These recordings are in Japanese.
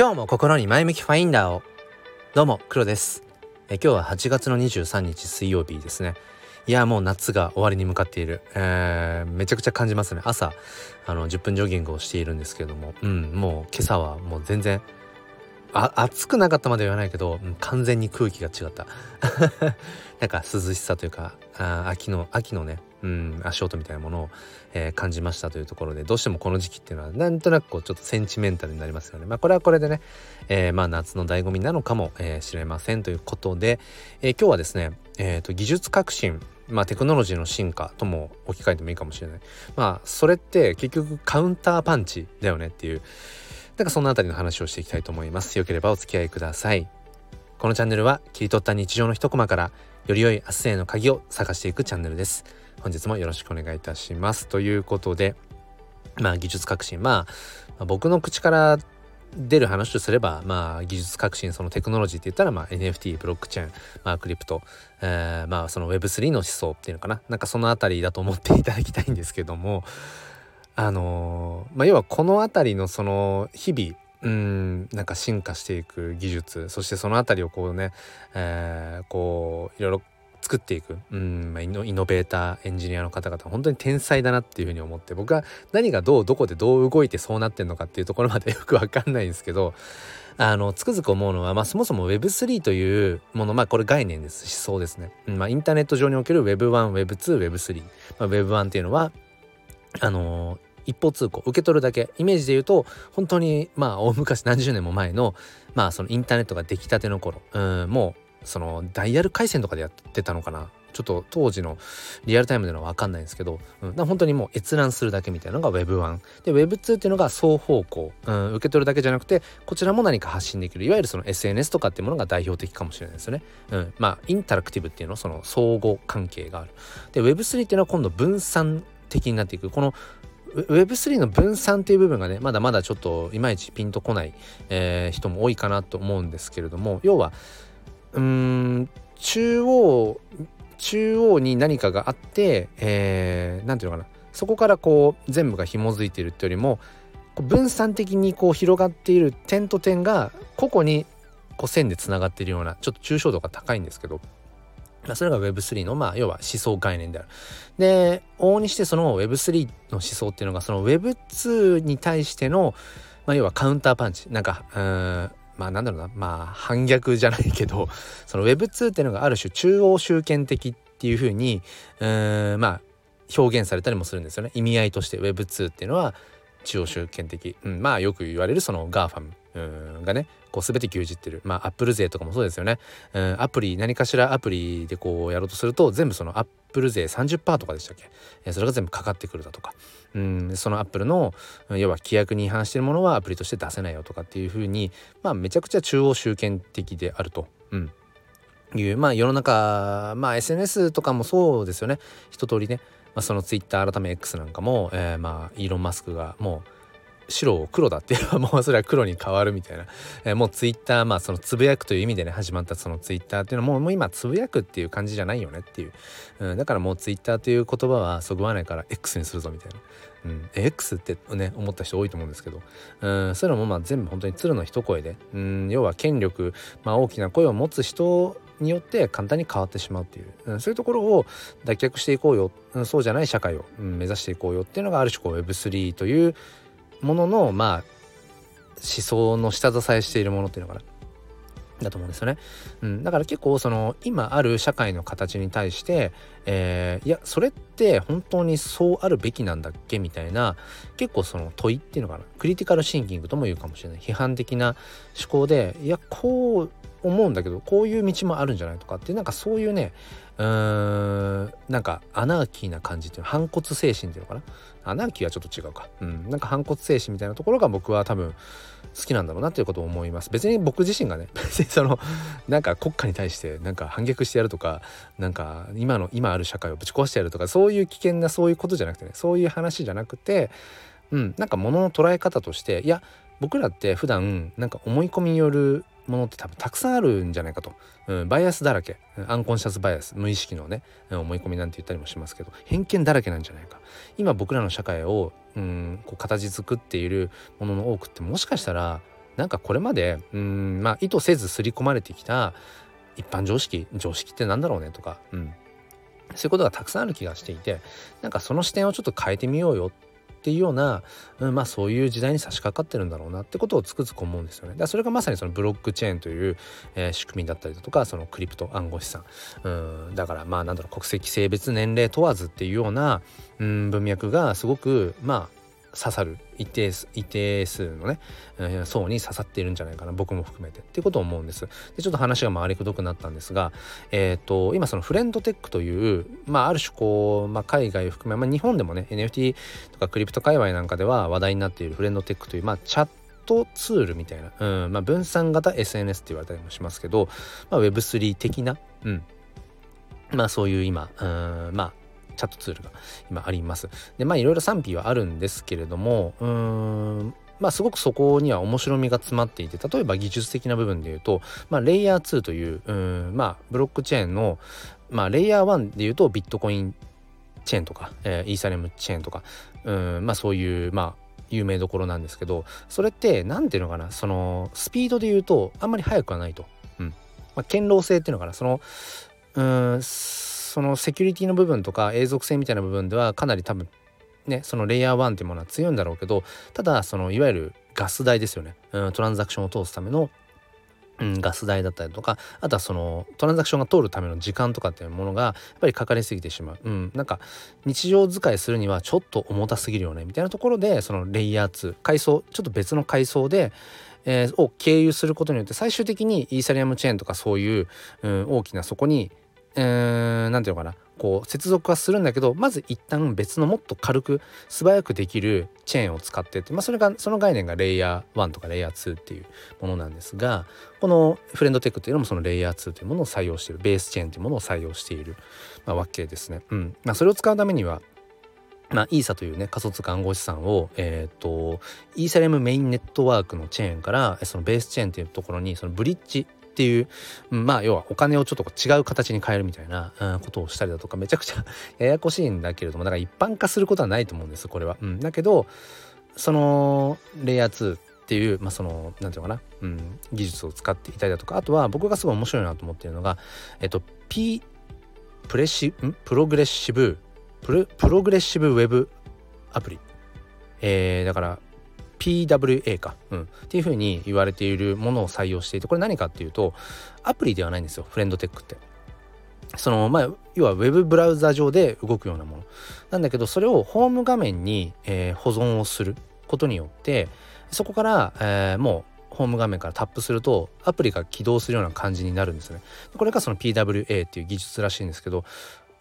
今日も心に前向きファインダーを。どうも黒です。え今日は8月の23日水曜日ですね。いやもう夏が終わりに向かっている、えー、めちゃくちゃ感じますね。朝あの10分ジョギングをしているんですけれども。うんもう今朝はもう全然あ暑くなかったまでは言わないけど、うん、完全に空気が違った。なんか涼しさというかあ秋の秋のねうん足音みたいなものを、えー、感じましたというところでどうしてもこの時期っていうのはなんとなくこうちょっとセンチメンタルになりますよね。まあこれはこれでね、えー、まあ夏の醍醐味なのかも、えー、れませんということで、え今日はですね、えーと、技術革新まあテクノロジーの進化とも置き換えてもいいかもしれない。まあそれって結局カウンターパンチだよねっていうなんかそのあたりの話をしていきたいと思います。よければお付き合いください。このチャンネルは切り取った日常の一コマからより良い明日への鍵を探していくチャンネルです。本日もよろしくお願いいたします。ということでまあ技術革新。まあ僕の口から出る話とすれば、まあ、技術革新そのテクノロジーって言ったら、まあ、NFT ブロックチェーン、まあ、クリプト、えー、まあその Web3 の思想っていうのかな。なんかその辺りだと思っていただきたいんですけどもあのー、まあ、要はこの辺りのその日々うんなんか進化していく技術そしてその辺りをこうね、えー、こういろいろ作っていく。うん、イノベーターエンジニアの方々本当に天才だなっていうふうに思って僕は何がどうどこでどう動いてそうなってんのかっていうところまでよく分かんないんですけど あのつくづく思うのは、まあ、そもそも Web3 というものまあこれ概念です思想ですね、うんまあ、インターネット上における Web1Web2Web3、まあ、Web1 っていうのはあのー一方通行受け取るだけ。イメージで言うと本当にまあ大昔何十年も前のまあそのインターネットが出来たての頃。うんもうそのダイヤル回線とかでやってたのかな？ちょっと当時のリアルタイムでのは分かんないんですけど、うん、本当にもう閲覧するだけみたいなのが Web1 で Web2 っていうのが双方向、うん、受け取るだけじゃなくてこちらも何か発信できる。いわゆるその SNS とかっていうものが代表的かもしれないですよね、うん、まあインタラクティブっていうのその相互関係がある。で Web3 っていうのは今度分散的になっていく。この Web3 の分散っていう部分がねまだまだちょっといまいちピンとこない、えー、人も多いかなと思うんですけれども要はうん中央中央に何かがあって、えー、ていうのかなそこからこう全部が紐づいているっていうよりも分散的にこう広がっている点と点が個々にこう線でつながっているようなちょっと抽象度が高いんですけどそれが Web3 のまあ要は思想概念である。で往々にしてその Web3 の思想っていうのがその Web2 に対しての、まあ、要はカウンターパンチなんかまあなんだろうな。まあ反逆じゃないけど その Web2 っていうのがある種中央集権的っていうふうにうーんまあ表現されたりもするんですよね。意味合いとして Web2 っていうのは中央集権的、うん、まあよく言われるその GAFAM がねこう全て牛耳ってる。まあアップル税とかもそうですよね、うん、アプリ何かしらアプリでこうやろうとすると全部そのアップル税30%とかでしたっけ、それが全部かかってくるだとか、うん、そのアップルの要は規約に違反してるものはアプリとして出せないよとかっていうふうにまあめちゃくちゃ中央集権的であると。うん。いうまあ世の中まあ SNS とかもそうですよね。一通りね、まあ、その Twitter 改め X なんかも、えー、まあイーロン・マスクがもう白を黒だっていうのはもうそれは黒に変わるみたいな、えー、もうツイッターまあそのつぶやくという意味でね始まったそのツイッターっていうのはもうもう今つぶやくっていう感じじゃないよねっていう、うん、だからもうツイッターという言葉はそぐわないから X にするぞみたいな。うん、X ってね思った人多いと思うんですけど、うん、そういうのもまあ全部本当に鶴の一声で、うん、要は権力、まあ、大きな声を持つ人によって簡単に変わってしまうっていう、うん、そういうところを脱却していこうよ、うん、そうじゃない社会を、うん、目指していこうよっていうのがある種こう Web3 というもののまあ思想の下支えしているものっていうのかな。だと思うんですよね、うん、だから結構その今ある社会の形に対して、えー、いやそれって本当にそうあるべきなんだっけみたいな結構その問いっていうのかな。クリティカルシンキングとも言うかもしれない。批判的な思考でいやこう思うんだけどこういう道もあるんじゃないとかってなんかそういうねうーんなんかアナーキーな感じっていうの反骨精神っていうのかな？アナーキーはちょっと違うか。うん。なんか反骨精神みたいなところが僕は多分好きなんだろうなっていうことを思います。別に僕自身がね 別にそのなんか国家に対してなんか反逆してやるとかなんか今の今ある社会をぶち壊してやるとかそういう危険なそういうことじゃなくてねそういう話じゃなくてうん。なんか物の捉え方としていや僕らって普段なんか思い込みによるものって多分たくさんあるんじゃないかと、うん、バイアスだらけ。アンコンシャスバイアス無意識のね思い込みなんて言ったりもしますけど偏見だらけなんじゃないか。今僕らの社会を、うん、こう形作っているものの多くってもしかしたらなんかこれまでうんまあ意図せず刷り込まれてきた一般常識常識ってなんだろうねとか、うん、そういうことがたくさんある気がしていてなんかその視点をちょっと変えてみようよっっていうような、うん、まあそういう時代に差し掛かってるんだろうなってことをつくづく思うんですよね。だそれがまさにそのブロックチェーンという、えー、仕組みだったりだとかそのクリプト暗号資産、うん、だからまあなんだろう国籍性別年齢問わずっていうような、うん、文脈がすごくまあ刺さる。一定数一定数のね、えー、層に刺さっているんじゃないかな。僕も含めて。ってことを思うんです。でちょっと話が回りくどくなったんですがえっ、ー、と今そのフレンドテックというまあある種こう、まあ、海外含め、まあ、日本でもね NFT とかクリプト界隈なんかでは話題になっているフレンドテックというまあチャットツールみたいな、うんまあ、分散型 SNS って言われたりもしますけど、まあ、Web3 的な、うん、まあそういう今、うん、まあチャットツールが今あります。でまあいろいろ賛否はあるんですけれどもうーんまあすごくそこには面白みが詰まっていて例えば技術的な部分で言うと、まあ、レイヤー2といううんまあブロックチェーンの、まあ、レイヤー1で言うとビットコインチェーンとか、えー、イーサレムチェーンとかうんまあそういうまあ有名どころなんですけどそれって何ていうのかなそのスピードで言うとあんまり速くはないと。うんまあ、堅牢性っていうのかなそのうんそのセキュリティの部分とか永続性みたいな部分ではかなり多分ねそのレイヤー1っていうものは強いんだろうけどただそのいわゆるガス代ですよね、うん、トランザクションを通すためのうん、ガス代だったりとかあとはそのトランザクションが通るための時間とかっていうものがやっぱりかかりすぎてしまう、うん、なんか日常使いするにはちょっと重たすぎるよねみたいなところでそのレイヤー2階層ちょっと別の階層で、えー、を経由することによって最終的にイーサリアムチェーンとかそういう、うん、大きなそこに何て言うのかなこう接続はするんだけどまず一旦別のもっと軽く素早くできるチェーンを使ってって、まあ、それがその概念がレイヤー1とかレイヤー2っていうものなんですがこのフレンドテックというのもそのレイヤー2というものを採用しているベースチェーンというものを採用している、まあ、わけですね。うんまあ、それを使うためにはまあ、イーサというね仮想通貨暗号資産を、えっ、ー、とイーサレムメインネットワークのチェーンからそのベースチェーンというところにそのブリッジっていう、まあ要はお金をちょっと違う形に変えるみたいな、うん、ことをしたりだとかめちゃくちゃ ややこしいんだけれどもだから一般化することはないと思うんですこれは。うん、だけどそのレイヤー2っていう、まあ、その何て言うのかな、うん、技術を使っていたりだとかあとは僕がすごい面白いなと思っているのがえっと P プレシん？プログレッシブプロプログレッシブウェブアプリえー、だから PWA か、うん、っていうふうに言われているものを採用していてこれ何かっていうとアプリではないんですよフレンドテックって。そのまあ要はウェブブラウザ上で動くようなものなんだけどそれをホーム画面に、えー、保存をすることによってそこから、えー、もうホーム画面からタップするとアプリが起動するような感じになるんですね。これがその PWA っていう技術らしいんですけど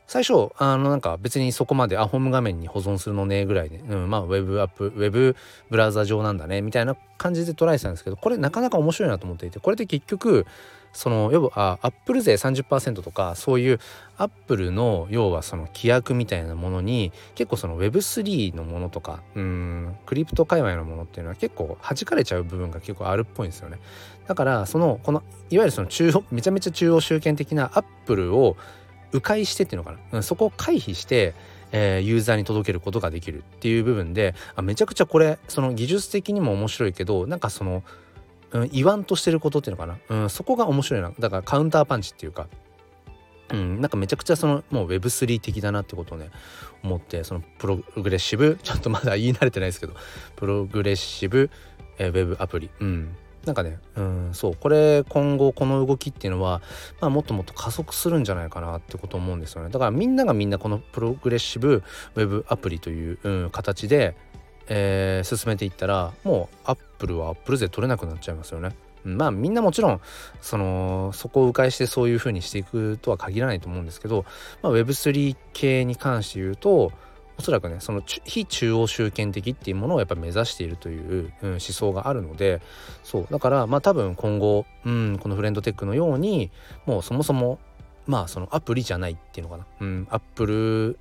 最初あのなんか別にそこまであホーム画面に保存するのねぐらいで、うん、まあウェブアップウェブブラウザ上なんだねみたいな感じでトライしたんですけどこれなかなか面白いなと思っていてこれで結局その要はアップル税30%とかそういうアップルの要はその規約みたいなものに結構その Web3 のものとかうんクリプト界隈のものっていうのは結構弾かれちゃう部分が結構あるっぽいんですよね。だからそのこのいわゆるその中央めちゃめちゃ中央集権的なアップルを迂回してっていうのかな、うん、そこを回避して、えー、ユーザーに届けることができるっていう部分であめちゃくちゃこれその技術的にも面白いけどなんかその、うん、言わんとしてることっていうのかな、うん、そこが面白いな。だからカウンターパンチっていうかうん、なんかめちゃくちゃそのもう Web3 的だなってことをね思ってそのプログレッシブ？ちょっとまだ言い慣れてないですけどプログレッシブ、えー、ウェブアプリ、うん、なんかねうんそうこれ今後この動きっていうのは、まあ、もっともっと加速するんじゃないかなってこと思うんですよねだからみんながみんなこのプログレッシブウェブアプリという、うん、形で、えー、進めていったらもうアップルはアップル税取れなくなっちゃいますよね。まあみんなもちろんそのそこを迂回してそういう風にしていくとは限らないと思うんですけど、まあ、Web3 系に関して言うとおそらくねその非中央集権的っていうものをやっぱ目指しているという、うん、思想があるのでそうだからまあ多分今後、うん、このフレンドテックのようにもうそもそもまあそのアプリじゃないっていうのかな、うん、アップル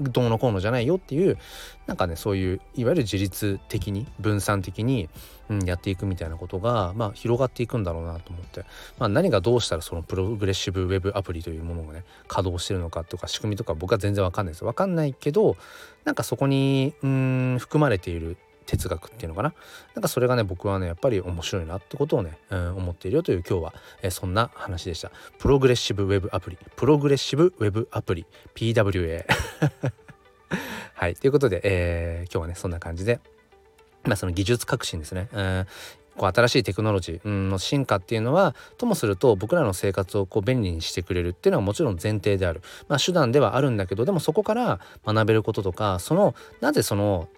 どうのこうのじゃないよっていうなんかねそういういわゆる自律的に分散的に、うん、やっていくみたいなことが、まあ、広がっていくんだろうなと思って、まあ、何がどうしたらそのプログレッシブウェブアプリというものがね稼働してるのかとか仕組みとか僕は全然わかんないです。わかんないけどなんかそこにうん含まれている哲学っていうのかな。なんかそれがね僕はねやっぱり面白いなってことをね、うん、思っているよという今日は、え、そんな話でした。プログレッシブウェブアプリ。プログレッシブウェブアプリ。PWA はい。ということで、えー、今日はねそんな感じでまあその技術革新ですね、うん。こう新しいテクノロジーの進化っていうのはともすると僕らの生活をこう便利にしてくれるっていうのはもちろん前提である、まあ、手段ではあるんだけどでもそこから学べることとかそのなぜその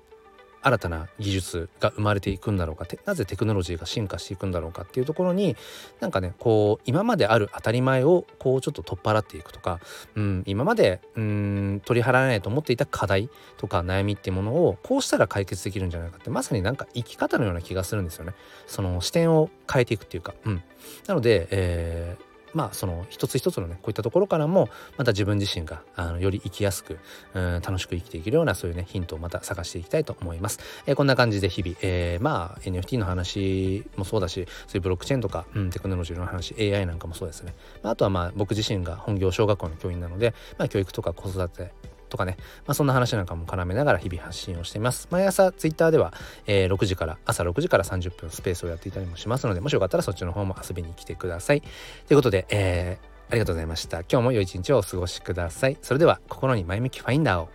新たな技術が生まれていくんだろうかなぜテクノロジーが進化していくんだろうかっていうところになんかねこう今まである当たり前をこうちょっと取っ払っていくとか、うん、今までうん取り払えないと思っていた課題とか悩みっていうものをこうしたら解決できるんじゃないかってまさになんか生き方のような気がするんですよね。その視点を変えていくっていうか、うん、なので、えーまあその一つ一つのねこういったところからもまた自分自身があのより生きやすく楽しく生きていけるようなそういうねヒントをまた探していきたいと思います。えー、こんな感じで日々、えー、まあ NFT の話もそうだしそういうブロックチェーンとか、うん、テクノロジーの話 AI なんかもそうですね、まあ、あとはまあ僕自身が本業小学校の教員なので、まあ、教育とか子育てとかね、まあ、そんな話なんかも絡めながら日々発信をしています。毎朝ツイッターでは、えー、6時から、朝6時から30分スペースをやっていたりもしますので、もしよかったらそっちの方も遊びに来てください。ということで、えー、ありがとうございました。今日も良い一日をお過ごしください。それでは、心に前向きファインダーを。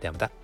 ではまた。